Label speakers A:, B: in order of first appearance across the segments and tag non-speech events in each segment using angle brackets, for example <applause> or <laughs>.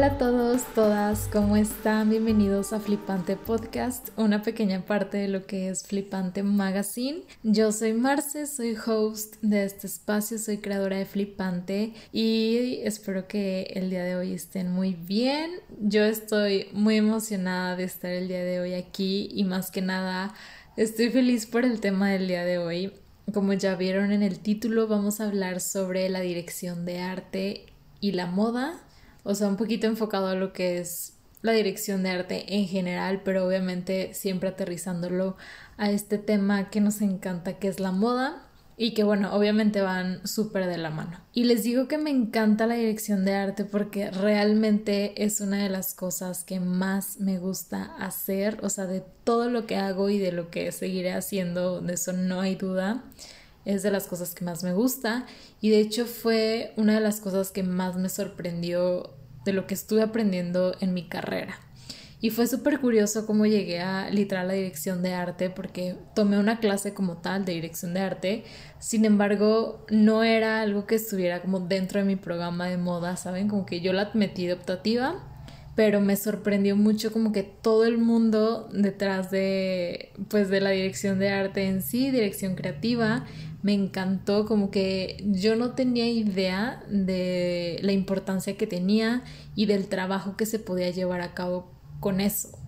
A: Hola a todos, todas, ¿cómo están? Bienvenidos a Flipante Podcast, una pequeña parte de lo que es Flipante Magazine. Yo soy Marce, soy host de este espacio, soy creadora de Flipante y espero que el día de hoy estén muy bien. Yo estoy muy emocionada de estar el día de hoy aquí y más que nada estoy feliz por el tema del día de hoy. Como ya vieron en el título, vamos a hablar sobre la dirección de arte y la moda o sea, un poquito enfocado a lo que es la dirección de arte en general, pero obviamente siempre aterrizándolo a este tema que nos encanta, que es la moda y que bueno, obviamente van súper de la mano. Y les digo que me encanta la dirección de arte porque realmente es una de las cosas que más me gusta hacer, o sea, de todo lo que hago y de lo que seguiré haciendo, de eso no hay duda es de las cosas que más me gusta y de hecho fue una de las cosas que más me sorprendió de lo que estuve aprendiendo en mi carrera. Y fue súper curioso cómo llegué a literal la dirección de arte porque tomé una clase como tal de dirección de arte, sin embargo no era algo que estuviera como dentro de mi programa de moda, ¿saben? Como que yo la metí de optativa pero me sorprendió mucho como que todo el mundo detrás de pues de la dirección de arte en sí, dirección creativa, me encantó como que yo no tenía idea de la importancia que tenía y del trabajo que se podía llevar a cabo con eso.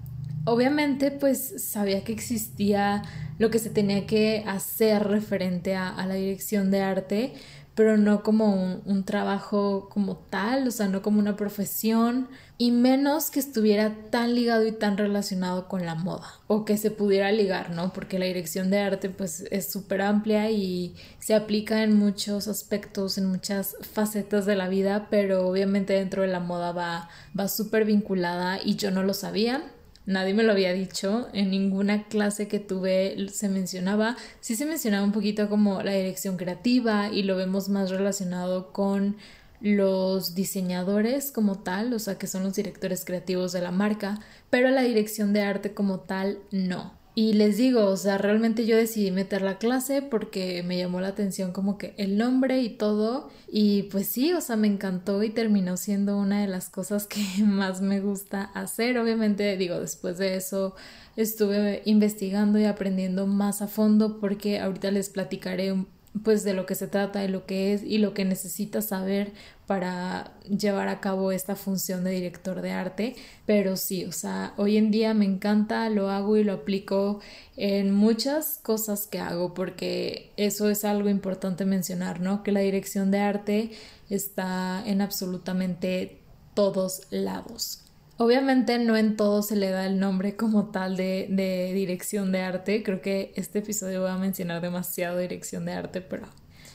A: Obviamente pues sabía que existía lo que se tenía que hacer referente a, a la dirección de arte, pero no como un, trabajo como tal, o sea, no como una profesión, y menos que estuviera tan ligado y tan relacionado con la moda, o que se pudiera ligar, ¿no? Porque la dirección de arte pues es súper amplia y se aplica en muchos aspectos, en muchas facetas de la vida, pero obviamente dentro de la moda va, va súper vinculada y yo no lo sabía nadie me lo había dicho, en ninguna clase que tuve se mencionaba, sí se mencionaba un poquito como la dirección creativa y lo vemos más relacionado con los diseñadores como tal, o sea que son los directores creativos de la marca, pero la dirección de arte como tal no. Y les digo, o sea, realmente yo decidí meter la clase porque me llamó la atención como que el nombre y todo. Y pues sí, o sea, me encantó y terminó siendo una de las cosas que <laughs> más me gusta hacer. Obviamente, digo, después de eso estuve investigando y aprendiendo más a fondo porque ahorita les platicaré pues de lo que se trata, de lo que es y lo que necesitas saber para llevar a cabo esta función de director de arte, pero sí, o sea, hoy en día me encanta, lo hago y lo aplico en muchas cosas que hago, porque eso es algo importante mencionar, ¿no? Que la dirección de arte está en absolutamente todos lados. Obviamente no en todo se le da el nombre como tal de, de, dirección de arte. Creo que este episodio va a mencionar demasiado dirección de arte, pero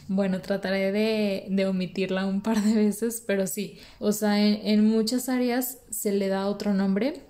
A: bueno, trataré de, omitirla un par de veces, pero sí, o sea, en, muchas áreas se le da otro nombre,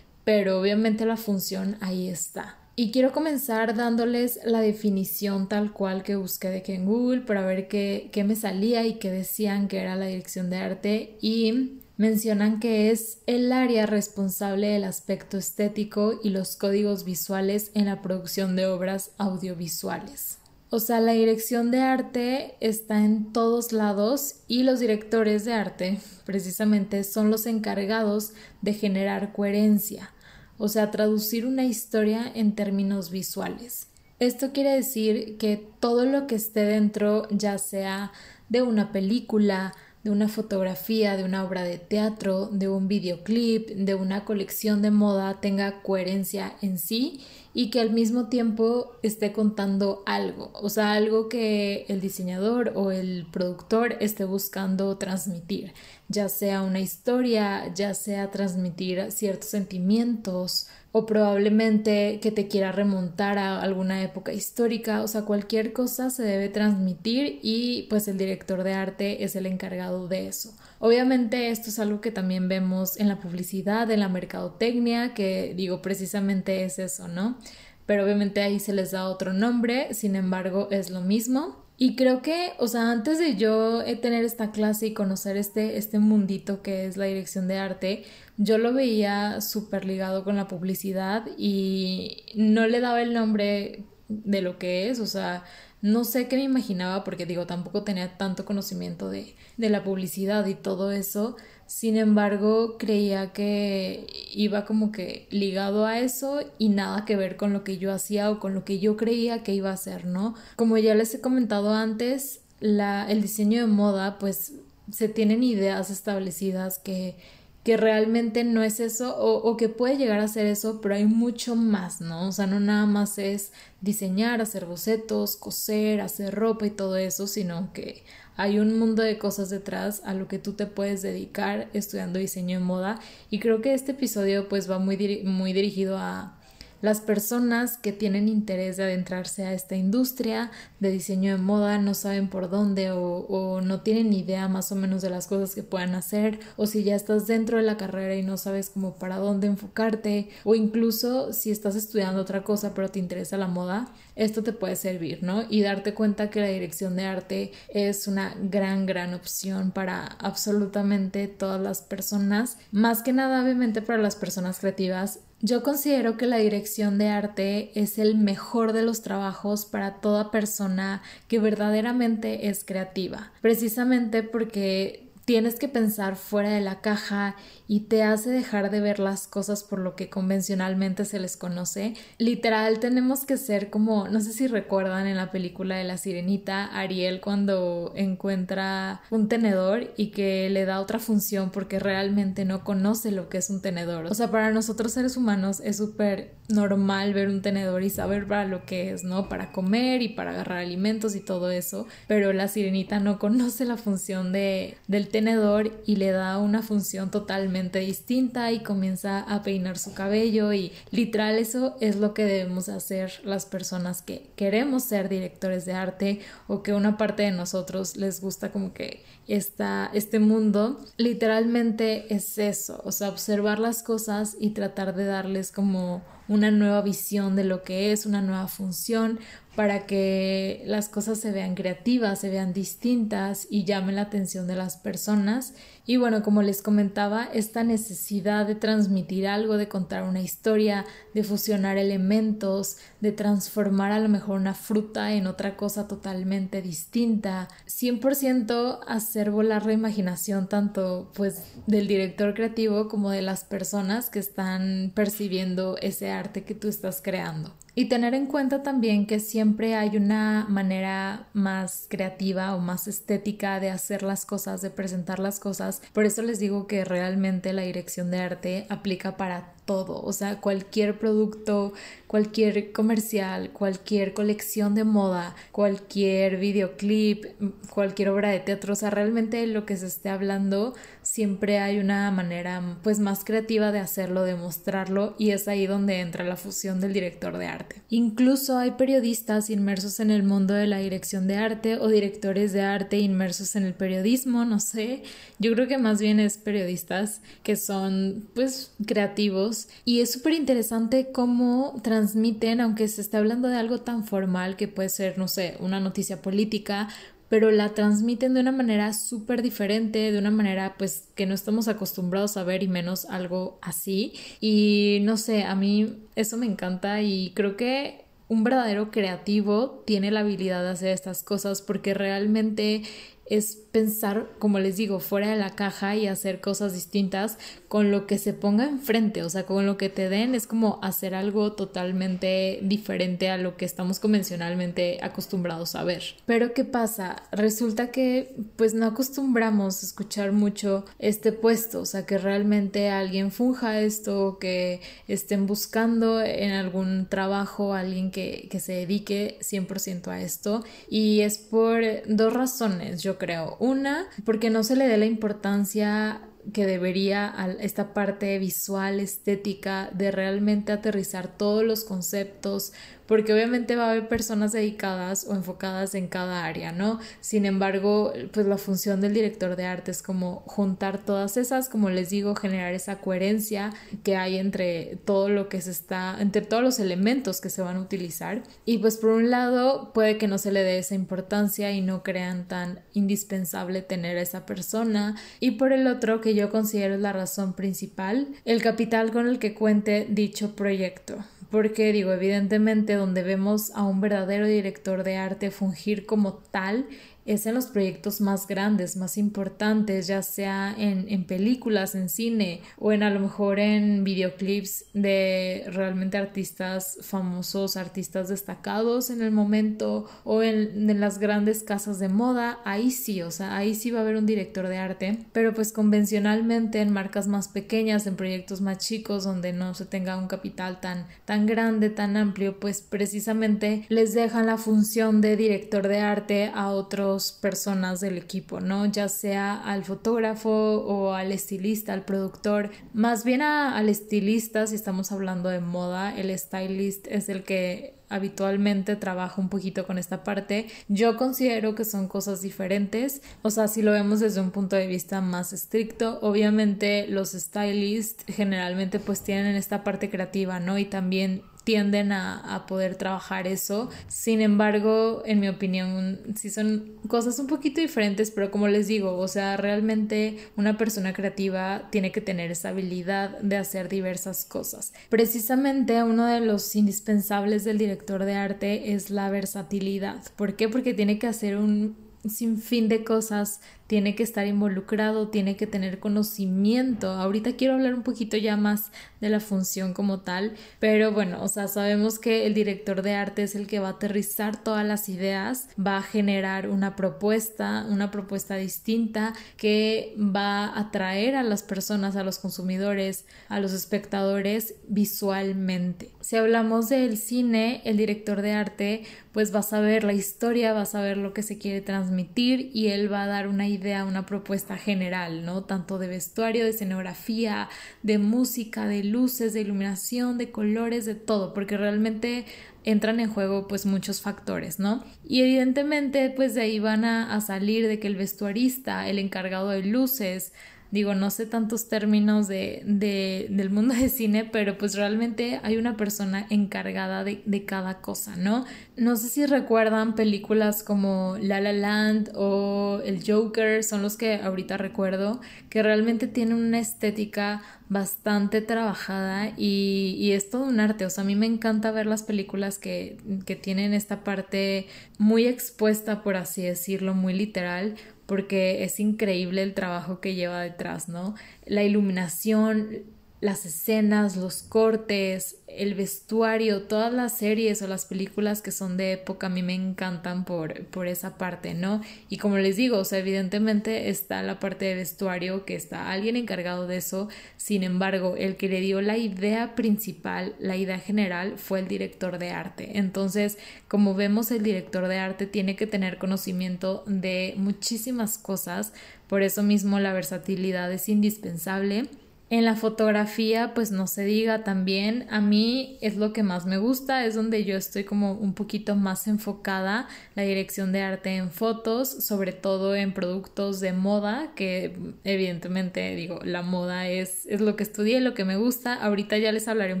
A: pero obviamente la función ahí está. Y quiero comenzar dándoles la definición tal cual que busqué de que en Google para ver qué, qué me salía y qué decían que era la dirección de arte y mencionan que es el área responsable del aspecto estético y los códigos visuales en la producción de obras audiovisuales. O sea, la dirección de arte está en todos lados y los directores de arte precisamente son los encargados de generar coherencia, o sea, traducir una historia en términos visuales. Esto quiere decir que todo lo que esté dentro, ya sea de una película, de una fotografía, de una obra de teatro, de un videoclip, de una colección de moda tenga coherencia en sí y que al mismo tiempo esté contando algo, o sea, algo que el diseñador o el productor esté buscando transmitir, ya sea una historia, ya sea transmitir ciertos sentimientos, o probablemente que te quiera remontar a alguna época histórica, o sea, cualquier cosa se debe transmitir y pues el director de arte es el encargado de eso. Obviamente esto es algo que también vemos en la publicidad, en la mercadotecnia, que digo precisamente es eso, ¿no? Pero obviamente ahí se les da otro nombre, sin embargo es lo mismo. Y creo que, o sea, antes de yo eh, tener esta clase y conocer este, este mundito que es la dirección de arte, yo lo veía súper ligado con la publicidad y no le daba el nombre de lo que es, o sea, No sé qué me imaginaba porque digo, tampoco tenía tanto conocimiento de, de la publicidad y todo eso. Sin embargo, creía que iba como que ligado a eso y nada que ver con lo que yo hacía o con lo que yo creía que iba a hacer, ¿no? Como ya les he comentado antes, la, el diseño de moda, pues se tienen ideas establecidas que que realmente no es eso o, o, que puede llegar a ser eso, pero hay mucho más, ¿no? O sea, no nada más es diseñar, hacer bocetos, coser, hacer ropa y todo eso, sino que hay un mundo de cosas detrás a lo que tú te puedes dedicar estudiando diseño de moda y creo que este episodio pues va muy, muy dirigido a las personas que tienen interés de adentrarse a esta industria de diseño de moda no saben por dónde o, no tienen idea más o menos de las cosas que puedan hacer o si ya estás dentro de la carrera y no sabes cómo para dónde enfocarte o incluso si estás estudiando otra cosa pero te interesa la moda, esto te puede servir, ¿no? Y darte cuenta que la dirección de arte es una gran, gran opción para absolutamente todas las personas, más que nada obviamente para las personas creativas yo considero que la dirección de arte es el mejor de los trabajos para toda persona que verdaderamente es creativa, precisamente porque tienes que pensar fuera de la caja y te hace dejar de ver las cosas por lo que convencionalmente se les conoce. Literal, tenemos que ser como, no sé si recuerdan en la película de la sirenita, Ariel cuando encuentra un tenedor y que le da otra función porque realmente no conoce lo que es un tenedor. O sea, para nosotros seres humanos es súper normal ver un tenedor y saber para lo que es, ¿no? Para comer y para agarrar alimentos y todo eso, pero la sirenita no conoce la función de, del tenedor y le da una función totalmente distinta y comienza a peinar su cabello y literal eso es lo que debemos hacer las personas que queremos ser directores de arte o que una parte de nosotros les gusta como que esta, este mundo literalmente es eso, o sea, observar las cosas y tratar de darles como una nueva visión de lo que es, una nueva función, para que las cosas se vean creativas, se vean distintas y llamen la atención de las personas. Y bueno, como les comentaba, esta necesidad de transmitir algo, de contar una historia, de fusionar elementos, de transformar a lo mejor una fruta en otra cosa totalmente distinta, 100% hacer volar la imaginación tanto pues del director creativo como de las personas que están percibiendo ese arte que tú estás creando. Y tener en cuenta también que siempre hay una manera más creativa o más estética de hacer las cosas, de presentar las cosas. Por eso les digo que realmente la dirección de arte aplica para todo, o sea, cualquier producto, cualquier comercial, cualquier colección de moda, cualquier videoclip, cualquier obra de teatro, o sea, realmente lo que se esté hablando, siempre hay una manera pues más creativa de hacerlo, de mostrarlo y es ahí donde entra la fusión del director de arte. Incluso hay periodistas inmersos en el mundo de la dirección de arte o directores de arte inmersos en el periodismo, no sé, yo creo que más bien es periodistas que son pues creativos y es súper interesante cómo transmiten, aunque se esté hablando de algo tan formal que puede ser, no sé, una noticia política, pero la transmiten de una manera súper diferente, de una manera pues que no estamos acostumbrados a ver y menos algo así. Y no sé, a mí eso me encanta y creo que un verdadero creativo tiene la habilidad de hacer estas cosas porque realmente es pensar, como les digo, fuera de la caja y hacer cosas distintas con lo que se ponga enfrente, o sea, con lo que te den es como hacer algo totalmente diferente a lo que estamos convencionalmente acostumbrados a ver. Pero ¿qué pasa? Resulta que pues no acostumbramos a escuchar mucho este puesto, o sea, que realmente alguien funja esto, que estén buscando en algún trabajo alguien que, que se dedique 100% a esto y es por dos razones, yo creo. Una, porque no se le dé la importancia que debería a esta parte visual, estética, de realmente aterrizar todos los conceptos, porque obviamente va a haber personas dedicadas o enfocadas en cada área, ¿no? Sin embargo, pues la función del director de arte es como juntar todas esas, como les digo, generar esa coherencia que hay entre todo lo que se está, entre todos los elementos que se van a utilizar. Y pues por un lado puede que no se le dé esa importancia y no crean tan indispensable tener esa persona. Y por el otro, que yo considero la razón principal, el capital con el que cuente dicho proyecto. Porque digo, evidentemente donde vemos a un verdadero director de arte fungir como tal es en los proyectos más grandes, más importantes, ya sea en, en, películas, en cine o en a lo mejor en videoclips de realmente artistas famosos, artistas destacados en el momento o en, en, las grandes casas de moda, ahí sí, o sea, ahí sí va a haber un director de arte, pero pues convencionalmente en marcas más pequeñas, en proyectos más chicos, donde no se tenga un capital tan, tan grande, tan amplio, pues precisamente les dejan la función de director de arte a otros personas del equipo, ¿no? Ya sea al fotógrafo o al estilista, al productor, más bien al estilista, si estamos hablando de moda, el stylist es el que habitualmente trabaja un poquito con esta parte. Yo considero que son cosas diferentes, o sea, si lo vemos desde un punto de vista más estricto, obviamente los stylists generalmente pues tienen esta parte creativa, ¿no? Y también tienden a, poder trabajar eso. Sin embargo, en mi opinión, sí son cosas un poquito diferentes, pero como les digo, o sea, realmente una persona creativa tiene que tener esa habilidad de hacer diversas cosas. Precisamente uno de los indispensables del director de arte es la versatilidad. ¿Por qué? Porque tiene que hacer un sinfín de cosas tiene que estar involucrado, tiene que tener conocimiento. Ahorita quiero hablar un poquito ya más de la función como tal, pero bueno, o sea, sabemos que el director de arte es el que va a aterrizar todas las ideas, va a generar una propuesta, una propuesta distinta que va a atraer a las personas, a los consumidores, a los espectadores visualmente. Si hablamos del cine, el director de arte pues va a saber la historia, va a saber lo que se quiere transmitir y él va a dar una idea, una propuesta general, ¿no? Tanto de vestuario, de escenografía, de música, de luces, de iluminación, de colores, de todo, porque realmente entran en juego pues muchos factores, ¿no? Y evidentemente pues de ahí van a, a salir de que el vestuarista, el encargado de luces, Digo, no sé tantos términos de, de, del mundo de cine, pero pues realmente hay una persona encargada de, de, cada cosa, ¿no? No sé si recuerdan películas como La La Land o El Joker, son los que ahorita recuerdo, que realmente tienen una estética bastante trabajada y, y, es todo un arte. O sea, a mí me encanta ver las películas que, que tienen esta parte muy expuesta, por así decirlo, muy literal, porque es increíble el trabajo que lleva detrás, ¿no? La iluminación, las escenas, los cortes, el vestuario, todas las series o las películas que son de época a mí me encantan por, por esa parte, ¿no? Y como les digo, o sea, evidentemente está la parte de vestuario que está alguien encargado de eso, sin embargo, el que le dio la idea principal, la idea general, fue el director de arte. Entonces, como vemos, el director de arte tiene que tener conocimiento de muchísimas cosas, por eso mismo la versatilidad es indispensable en la fotografía, pues no se diga también, a mí es lo que más me gusta, es donde yo estoy como un poquito más enfocada, la dirección de arte en fotos, sobre todo en productos de moda, que evidentemente digo, la moda es, es lo que estudié, lo que me gusta, ahorita ya les hablaré un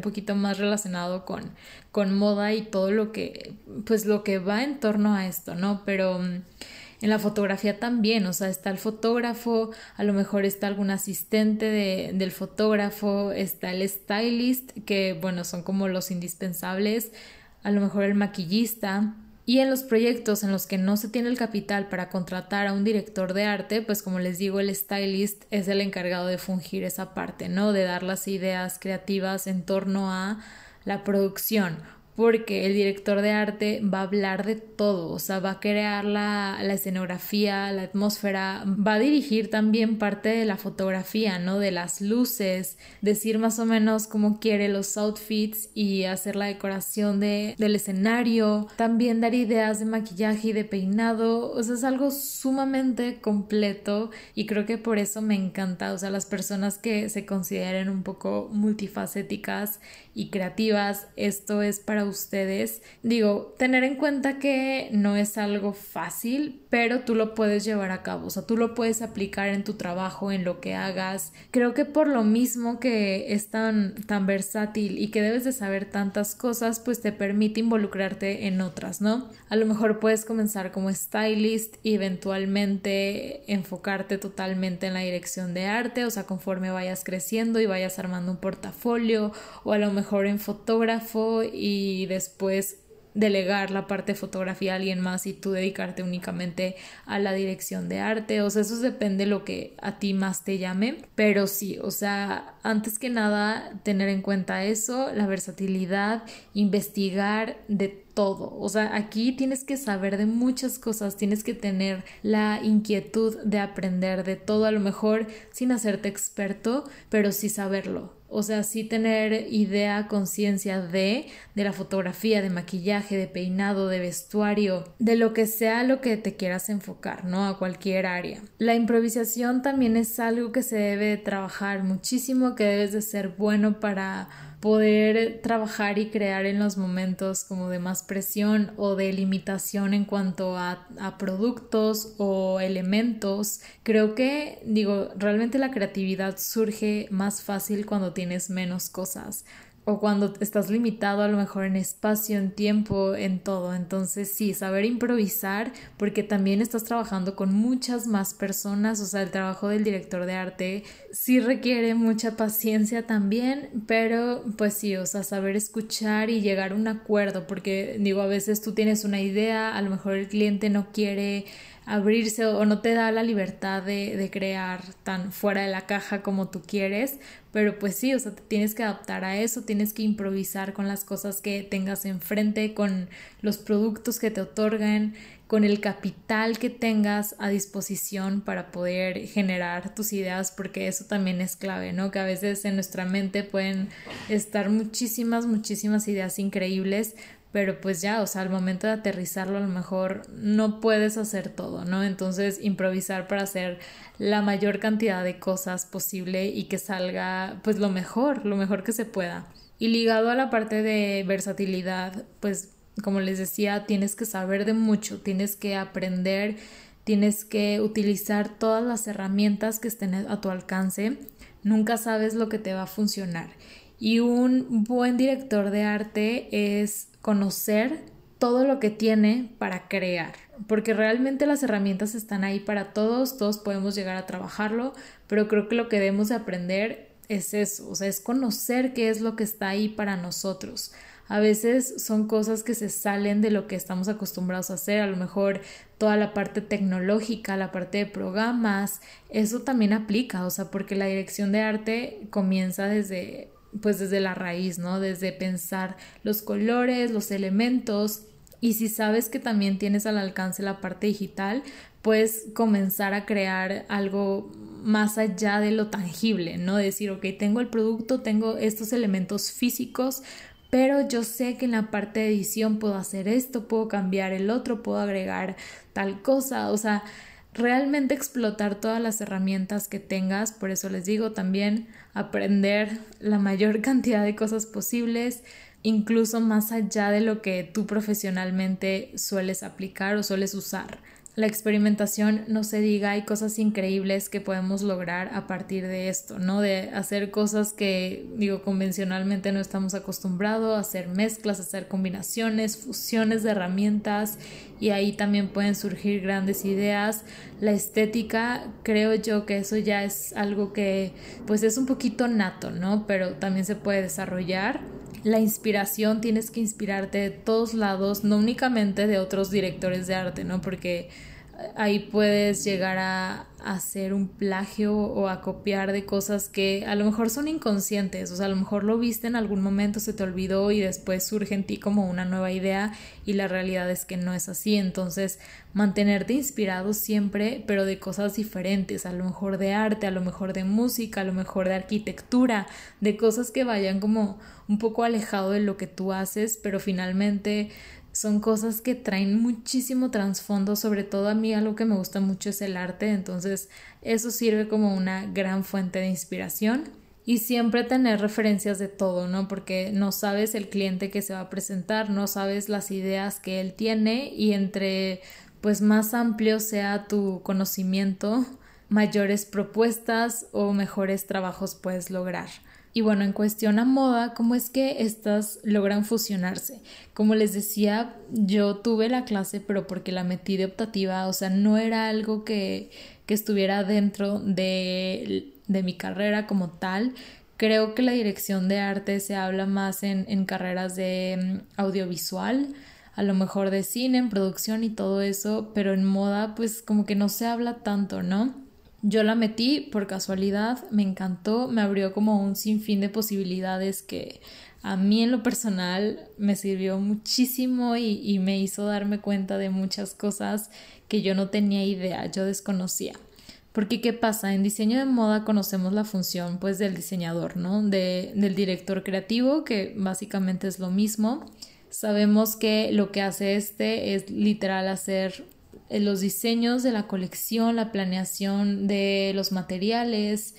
A: poquito más relacionado con, con moda y todo lo que, pues lo que va en torno a esto, ¿no? Pero... En la fotografía también, o sea, está el fotógrafo, a lo mejor está algún asistente de, del fotógrafo, está el stylist, que bueno, son como los indispensables, a lo mejor el maquillista, y en los proyectos en los que no se tiene el capital para contratar a un director de arte, pues como les digo, el stylist es el encargado de fungir esa parte, ¿no? De dar las ideas creativas en torno a la producción porque el director de arte va a hablar de todo, o sea, va a crear la, la, escenografía, la atmósfera, va a dirigir también parte de la fotografía, ¿no? De las luces, decir más o menos cómo quiere los outfits y hacer la decoración de, del escenario, también dar ideas de maquillaje y de peinado, o sea, es algo sumamente completo y creo que por eso me encanta, o sea, las personas que se consideren un poco multifacéticas y creativas, esto es para ustedes. Digo, tener en cuenta que no es algo fácil, pero tú lo puedes llevar a cabo, o sea, tú lo puedes aplicar en tu trabajo, en lo que hagas. Creo que por lo mismo que es tan, tan versátil y que debes de saber tantas cosas, pues te permite involucrarte en otras, ¿no? A lo mejor puedes comenzar como stylist y eventualmente enfocarte totalmente en la dirección de arte, o sea, conforme vayas creciendo y vayas armando un portafolio o a lo mejor en fotógrafo y después delegar la parte de fotografía a alguien más y tú dedicarte únicamente a la dirección de arte, o sea, eso depende de lo que a ti más te llame, pero sí, o sea, antes que nada tener en cuenta eso, la versatilidad, investigar de todo. O sea, aquí tienes que saber de muchas cosas, tienes que tener la inquietud de aprender de todo, a lo mejor sin hacerte experto, pero sí saberlo. O sea, sí tener idea, conciencia de, de la fotografía, de maquillaje, de peinado, de vestuario, de lo que sea lo que te quieras enfocar, ¿no? A cualquier área. La improvisación también es algo que se debe trabajar muchísimo, que debes de ser bueno para poder trabajar y crear en los momentos como de más presión o de limitación en cuanto a, a, productos o elementos. Creo que, digo, realmente la creatividad surge más fácil cuando tienes menos cosas o cuando estás limitado a lo mejor en espacio, en tiempo, en todo. Entonces sí, saber improvisar porque también estás trabajando con muchas más personas, o sea, el trabajo del director de arte sí requiere mucha paciencia también, pero pues sí, o sea, saber escuchar y llegar a un acuerdo, porque digo, a veces tú tienes una idea, a lo mejor el cliente no quiere abrirse o no te da la libertad de, de, crear tan fuera de la caja como tú quieres, pero pues sí, o sea, te tienes que adaptar a eso, tienes que improvisar con las cosas que tengas enfrente, con los productos que te otorgan, con el capital que tengas a disposición para poder generar tus ideas, porque eso también es clave, ¿no? Que a veces en nuestra mente pueden estar muchísimas, muchísimas ideas increíbles, pero pues ya, o sea, al momento de aterrizarlo a lo mejor no puedes hacer todo, ¿no? Entonces improvisar para hacer la mayor cantidad de cosas posible y que salga pues lo mejor, lo mejor que se pueda. Y ligado a la parte de versatilidad, pues como les decía, tienes que saber de mucho, tienes que aprender, tienes que utilizar todas las herramientas que estén a tu alcance. Nunca sabes lo que te va a funcionar. Y un buen director de arte es conocer todo lo que tiene para crear, porque realmente las herramientas están ahí para todos, todos podemos llegar a trabajarlo, pero creo que lo que debemos de aprender es eso, o sea, es conocer qué es lo que está ahí para nosotros. A veces son cosas que se salen de lo que estamos acostumbrados a hacer, a lo mejor toda la parte tecnológica, la parte de programas, eso también aplica, o sea, porque la dirección de arte comienza desde pues desde la raíz, ¿no? Desde pensar los colores, los elementos y si sabes que también tienes al alcance la parte digital, puedes comenzar a crear algo más allá de lo tangible, ¿no? Decir, ok, tengo el producto, tengo estos elementos físicos, pero yo sé que en la parte de edición puedo hacer esto, puedo cambiar el otro, puedo agregar tal cosa, o sea, realmente explotar todas las herramientas que tengas, por eso les digo también aprender la mayor <laughs> cantidad de cosas posibles, incluso más allá de lo que tú profesionalmente sueles aplicar o sueles usar la experimentación no se diga, hay cosas increíbles que podemos lograr a partir de esto, ¿no? De hacer cosas que, digo, convencionalmente no estamos acostumbrados, hacer mezclas, hacer combinaciones, fusiones de herramientas y ahí también pueden surgir grandes ideas. La estética, creo yo que eso ya es algo que pues es un poquito nato, ¿no? Pero también se puede desarrollar la inspiración tienes que inspirarte de todos lados, no únicamente de otros directores de arte, ¿no? Porque ahí puedes llegar a, hacer un plagio o a copiar de cosas que a lo mejor son inconscientes, o sea, a lo mejor lo viste en algún momento, se te olvidó y después surge en ti como una nueva idea y la realidad es que no es así, entonces mantenerte inspirado siempre, pero de cosas diferentes, a lo mejor de arte, a lo mejor de música, a lo mejor de arquitectura, de cosas que vayan como un poco alejado de lo que tú haces, pero finalmente son cosas que traen muchísimo trasfondo, sobre todo a mí algo que me gusta mucho es el arte, entonces eso sirve como una gran fuente de inspiración. y siempre tener referencias de todo, ¿no? Porque no sabes el cliente que se va a presentar, no sabes las ideas que él tiene y entre pues más amplio sea tu conocimiento, mayores propuestas o mejores trabajos puedes lograr. Y bueno, en cuestión a moda, ¿cómo es que estas logran fusionarse? Como les decía, yo tuve la clase, pero porque la metí de optativa, o sea, no era algo que, que estuviera dentro de, de, mi carrera como tal. Creo que la dirección de arte se habla más en, en carreras de mm, audiovisual, a lo mejor de cine, en producción y todo eso, pero en moda pues como que no se habla tanto, ¿no? Yo la metí por casualidad, me encantó, me abrió como un sinfín de posibilidades que a mí en lo personal me sirvió muchísimo y, me hizo darme cuenta de muchas cosas que yo no tenía idea, yo desconocía. Porque ¿qué pasa? En diseño de moda conocemos la función pues del diseñador, ¿no? De, del director creativo, que básicamente es lo mismo. Sabemos que lo que hace este es literal hacer los diseños de la colección, la planeación de los materiales,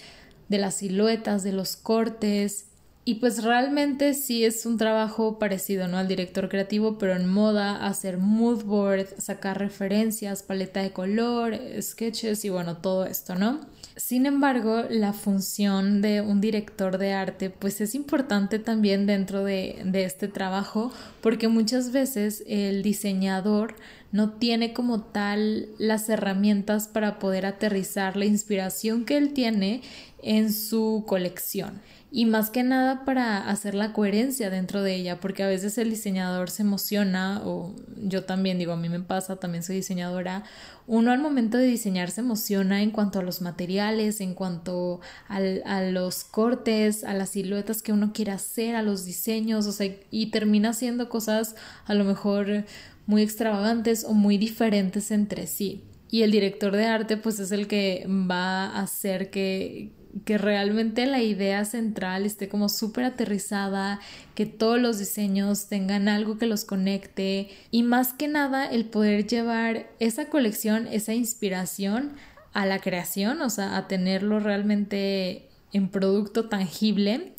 A: de las siluetas, de los cortes. Y pues realmente sí es un trabajo parecido, ¿no? Al director creativo, pero en moda, hacer mood board, sacar referencias, paleta de color, sketches y bueno, todo esto, ¿no? Sin embargo, la función de un director de arte pues es importante también dentro de, de, este trabajo porque muchas veces el diseñador no tiene como tal las herramientas para poder aterrizar la inspiración que él tiene en su colección. Y más que nada para hacer la coherencia dentro de ella, porque a veces el diseñador se emociona, o yo también digo, a mí me pasa, también soy diseñadora, uno al momento de diseñar se emociona en cuanto a los materiales, en cuanto a los cortes, a las siluetas que uno quiere hacer, a los diseños, o sea, y termina haciendo cosas a lo mejor muy extravagantes o muy diferentes entre sí. Y el director de arte pues es el que va a hacer que, que realmente la idea central esté como súper aterrizada, que todos los diseños tengan algo que los conecte y más que nada el poder llevar esa colección, esa inspiración a la creación, o sea, a tenerlo realmente en producto tangible,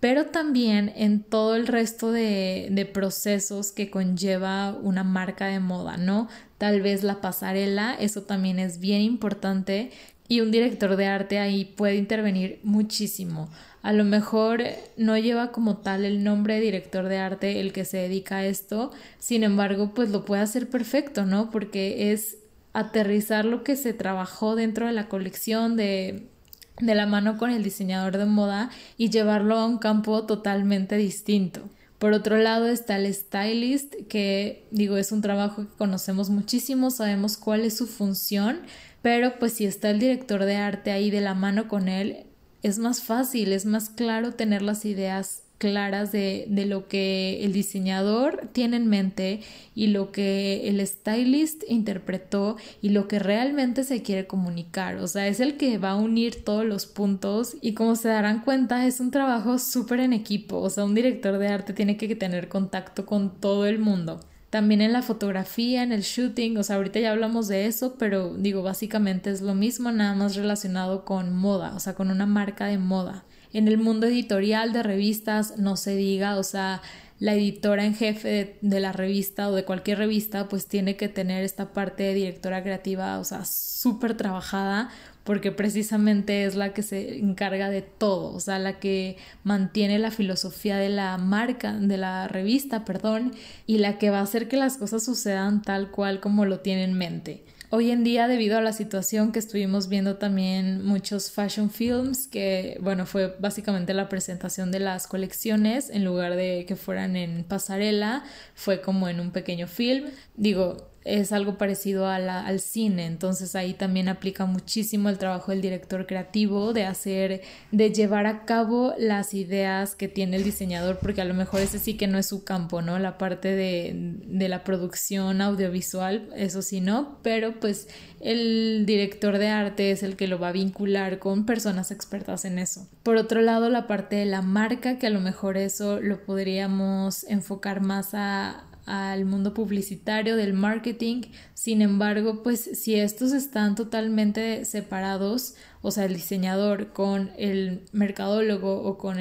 A: pero también en todo el resto de, procesos que conlleva una marca de moda, ¿no? Tal vez la pasarela, eso también es bien importante y un director de arte ahí puede intervenir muchísimo. A lo mejor no lleva como tal el nombre de director de arte el que se dedica a esto, sin embargo, pues lo puede hacer perfecto, ¿no? Porque es aterrizar lo que se trabajó dentro de la colección de de la mano con el diseñador de moda y llevarlo a un campo totalmente distinto. Por otro lado está el stylist, que digo es un trabajo que conocemos muchísimo, sabemos cuál es su función, pero pues si está el director de arte ahí de la mano con él, es más fácil, es más claro tener las ideas claras de, de, lo que el diseñador tiene en mente y lo que el stylist interpretó y lo que realmente se quiere comunicar. O sea, es el que va a unir todos los puntos y como se darán cuenta es un trabajo súper en equipo. O sea, un director de arte tiene que tener contacto con todo el mundo también en la fotografía, en el shooting, o sea, ahorita ya hablamos de eso, pero digo, básicamente es lo mismo, nada más relacionado con moda, o sea, con una marca de moda. En el mundo editorial de revistas no se diga, o sea, la editora en jefe de, la revista o de cualquier revista pues tiene que tener esta parte de directora creativa, o sea, súper trabajada porque precisamente es la que se encarga de todo, o sea, la que mantiene la filosofía de la marca, de la revista, perdón, y la que va a hacer que las cosas sucedan tal cual como lo tiene en mente. Hoy en día, debido a la situación que estuvimos viendo también muchos fashion films, que bueno, fue básicamente la presentación de las colecciones, en lugar de que fueran en pasarela, fue como en un pequeño film. Digo, es algo parecido al cine, entonces ahí también aplica muchísimo el trabajo del director creativo de hacer, de llevar a cabo las ideas que tiene el diseñador, porque a lo mejor ese sí que no es su campo, ¿no? La parte de, de la producción audiovisual, eso sí, no, pero pues el director de arte es el que lo va a vincular con personas expertas en eso. Por otro lado, la parte de la marca, que a lo mejor eso lo podríamos enfocar más a, al mundo publicitario, del marketing. Sin embargo, pues si estos están totalmente separados, o sea, el diseñador con el mercadólogo o con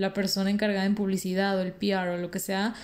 A: la persona encargada en publicidad o el PR o lo que sea,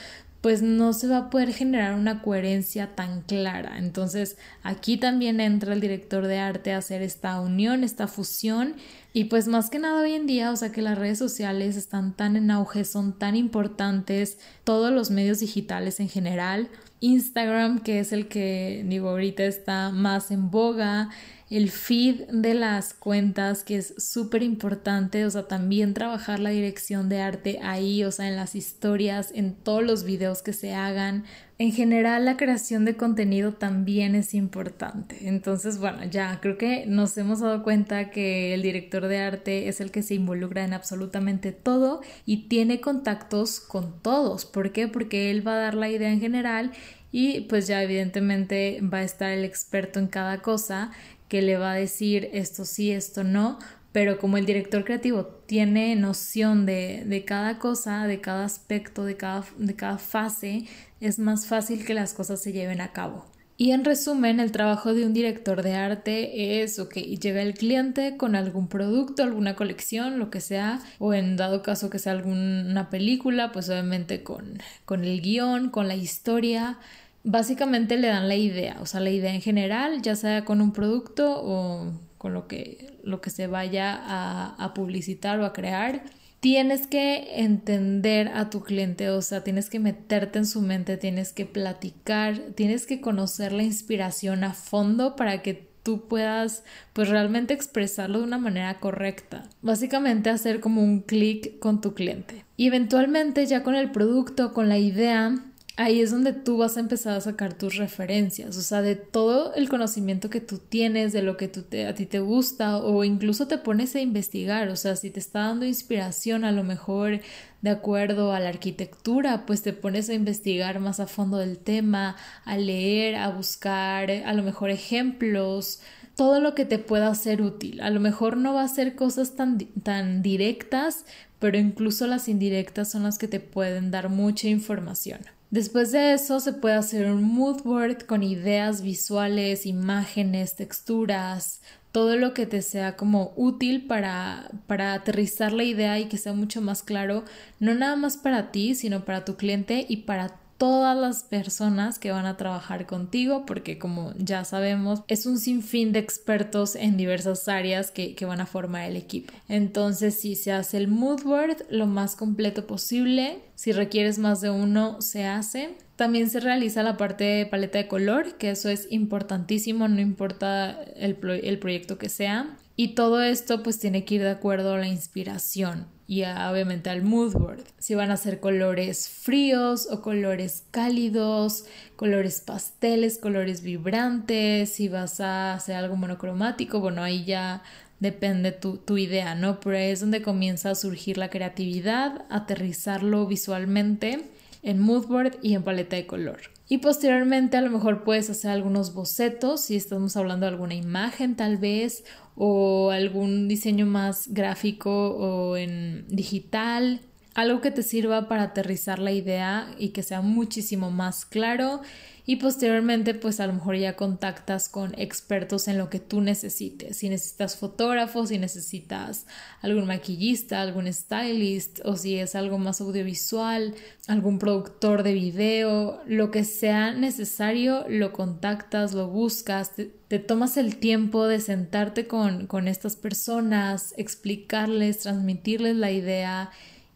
A: pues no se va a poder generar una coherencia tan clara. Entonces aquí también entra el director de arte a hacer esta unión, esta fusión. Y pues más que nada hoy en día, o sea que las redes sociales están tan en auge, son tan importantes, todos los medios digitales en general, Instagram que es el que digo ahorita está más en boga, el feed de las cuentas, que es súper importante, o sea, también trabajar la dirección de arte ahí, o sea, en las historias, en todos los videos que se hagan. En general, la creación de contenido también es importante. Entonces, bueno, ya creo que nos hemos dado cuenta que el director de arte es el que se involucra en absolutamente todo y tiene contactos con todos. ¿Por qué? Porque él va a dar la idea en general y pues ya evidentemente va a estar el experto en cada cosa que le va a decir esto sí, esto no, pero como el director creativo tiene noción de, de cada cosa, de cada aspecto, de cada, de cada fase, es más fácil que las cosas se lleven a cabo. Y en resumen, el trabajo de un director de arte es, ok, llega el cliente con algún producto, alguna colección, lo que sea, o en dado caso que sea alguna película, pues obviamente con, con el guion, con la historia, básicamente le dan la idea, o sea, la idea en general, ya sea con un producto o con lo que, lo que se vaya a, a publicitar o a crear. Tienes que entender a tu cliente, o sea, tienes que meterte en su mente, tienes que platicar, tienes que conocer la inspiración a fondo para que tú puedas pues realmente expresarlo de una manera correcta. Básicamente hacer como un clic con tu cliente. Y eventualmente ya con el producto, con la idea, ahí es donde tú vas a empezar a sacar tus referencias, o sea, de todo el conocimiento que tú tienes, de lo que tú a ti te gusta, o incluso te pones a investigar, o sea, si te está dando inspiración a lo mejor de acuerdo a la arquitectura, pues te pones a investigar más a fondo del tema, a leer, a buscar a lo mejor ejemplos, todo lo que te pueda ser útil. A lo mejor no va a ser cosas tan, tan directas, pero incluso las indirectas son las que te pueden dar mucha información. Después de eso se puede hacer un mood board con ideas visuales, imágenes, texturas, todo lo que te sea como útil para, para aterrizar la idea y que sea mucho más claro, no nada más para ti, sino para tu cliente y para todas las personas que van a trabajar contigo, porque como ya sabemos, es un sinfín de expertos en diversas áreas que, que van a formar el equipo. Entonces, si se hace el mood board lo más completo posible, si requieres más de uno, se hace. También se realiza la parte de paleta de color, que eso es importantísimo, no importa el, el proyecto que sea. Y todo esto pues tiene que ir de acuerdo a la inspiración y obviamente al mood board. Si van a ser colores fríos o colores cálidos, colores pasteles, colores vibrantes, si vas a hacer algo monocromático, bueno, ahí ya depende tu, tu idea, ¿no? Pero ahí es donde comienza a surgir la creatividad, aterrizarlo visualmente en mood board y en paleta de color. Y posteriormente a lo mejor puedes hacer algunos bocetos si estamos hablando de alguna imagen tal vez o algún diseño más gráfico o en digital, algo que te sirva para aterrizar la idea y que sea muchísimo más claro y posteriormente pues a lo mejor ya contactas con expertos en lo que tú necesites. Si necesitas fotógrafos, si necesitas algún maquillista, algún stylist o si es algo más audiovisual, algún productor de video, lo que sea necesario, lo contactas, lo buscas, te, tomas el tiempo de sentarte con, con estas personas, explicarles, transmitirles la idea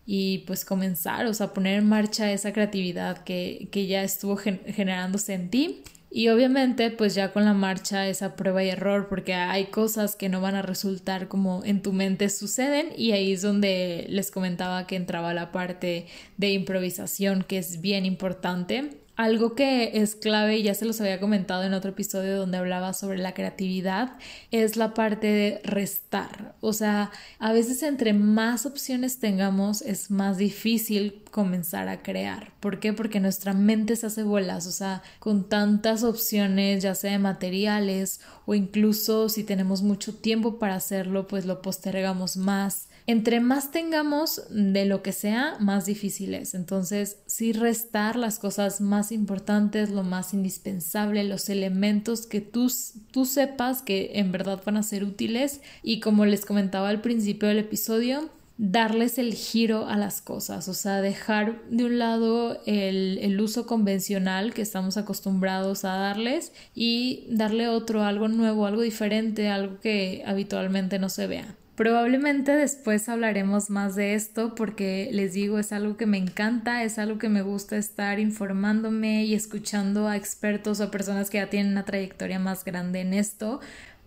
A: y pues comenzar, o sea, poner en marcha esa creatividad que, que ya estuvo generándose en ti. Y obviamente pues ya con la marcha esa prueba y error porque hay cosas que no van a resultar como en tu mente suceden y ahí es donde les comentaba que entraba la parte de improvisación que es bien importante algo que es clave, y ya se los había comentado en otro episodio donde hablaba sobre la creatividad, es la parte de restar. O sea, a veces entre más opciones tengamos es más difícil comenzar a crear. ¿Por qué? Porque nuestra mente se hace bolas, o sea, con tantas opciones, ya sea de materiales o incluso si tenemos mucho tiempo para hacerlo, pues lo postergamos más entre más tengamos de lo que sea, más difícil es. Entonces, sí restar las cosas más importantes, lo más indispensable, los elementos que tú, tú sepas que en verdad van a ser útiles y como les comentaba al principio del episodio, darles el giro a las cosas, o sea, dejar de un lado el, el, uso convencional que estamos acostumbrados a darles y darle otro, algo nuevo, algo diferente, algo que habitualmente no se vea. Probablemente después hablaremos más de esto porque les digo, es algo que me encanta, es algo que me gusta estar informándome y escuchando a expertos o personas que ya tienen una trayectoria más grande en esto.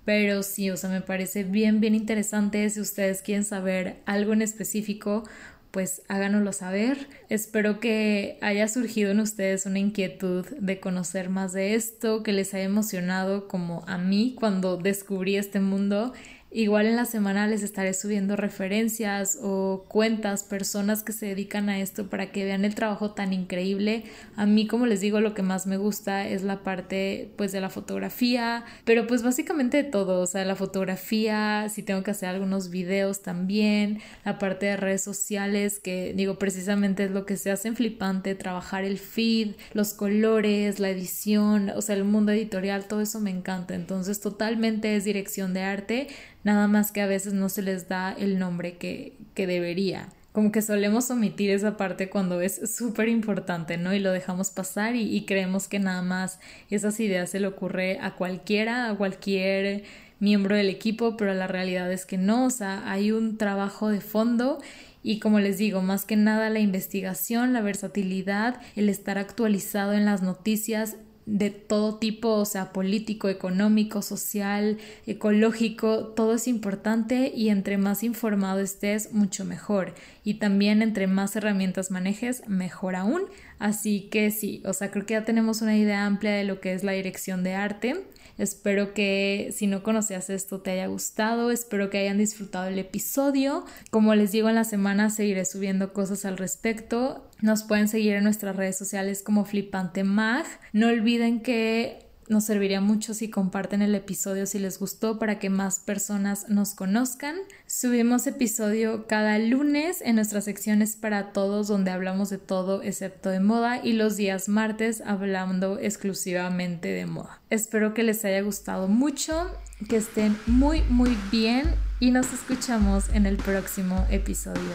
A: Pero sí, o sea, me parece bien, bien interesante. Si ustedes quieren saber algo en específico, pues háganoslo saber. Espero que haya surgido en ustedes una inquietud de conocer más de esto, que les haya emocionado como a mí cuando descubrí este mundo Igual en la semana les estaré subiendo referencias o cuentas, personas que se dedican a esto para que vean el trabajo tan increíble. A mí, como les digo, lo que más me gusta es la parte pues de la fotografía, pero pues básicamente de todo, o sea, la fotografía, si tengo que hacer algunos videos también, la parte de redes sociales, que digo precisamente es lo que se hace en Flipante, trabajar el feed, los colores, la edición, o sea, el mundo editorial, todo eso me encanta. Entonces, totalmente es dirección de arte nada más que a veces no se les da el nombre que, que debería. Como que solemos omitir esa parte cuando es súper importante, ¿no? Y lo dejamos pasar y, y creemos que nada más esas ideas se le ocurre a cualquiera, a cualquier miembro del equipo, pero la realidad es que no, o sea, hay un trabajo de fondo y como les digo, más que nada la investigación, la versatilidad, el estar actualizado en las noticias de todo tipo, o sea, político, económico, social, ecológico, todo es importante y entre más informado estés, mucho mejor. Y también entre más herramientas manejes, mejor aún. Así que sí, o sea, creo que ya tenemos una idea amplia de lo que es la dirección de arte. Espero que si no conocías esto te haya gustado, espero que hayan disfrutado el episodio. Como les digo, en la semana seguiré subiendo cosas al respecto. Nos pueden seguir en nuestras redes sociales como Flipante Mag. No olviden que nos serviría mucho si comparten el episodio si les gustó para que más personas nos conozcan. Subimos episodio cada lunes en nuestras secciones para todos donde hablamos de todo excepto de moda y los días martes hablando exclusivamente de moda. Espero que les haya gustado mucho, que estén muy muy bien y nos escuchamos en el próximo episodio.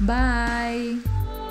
A: Bye.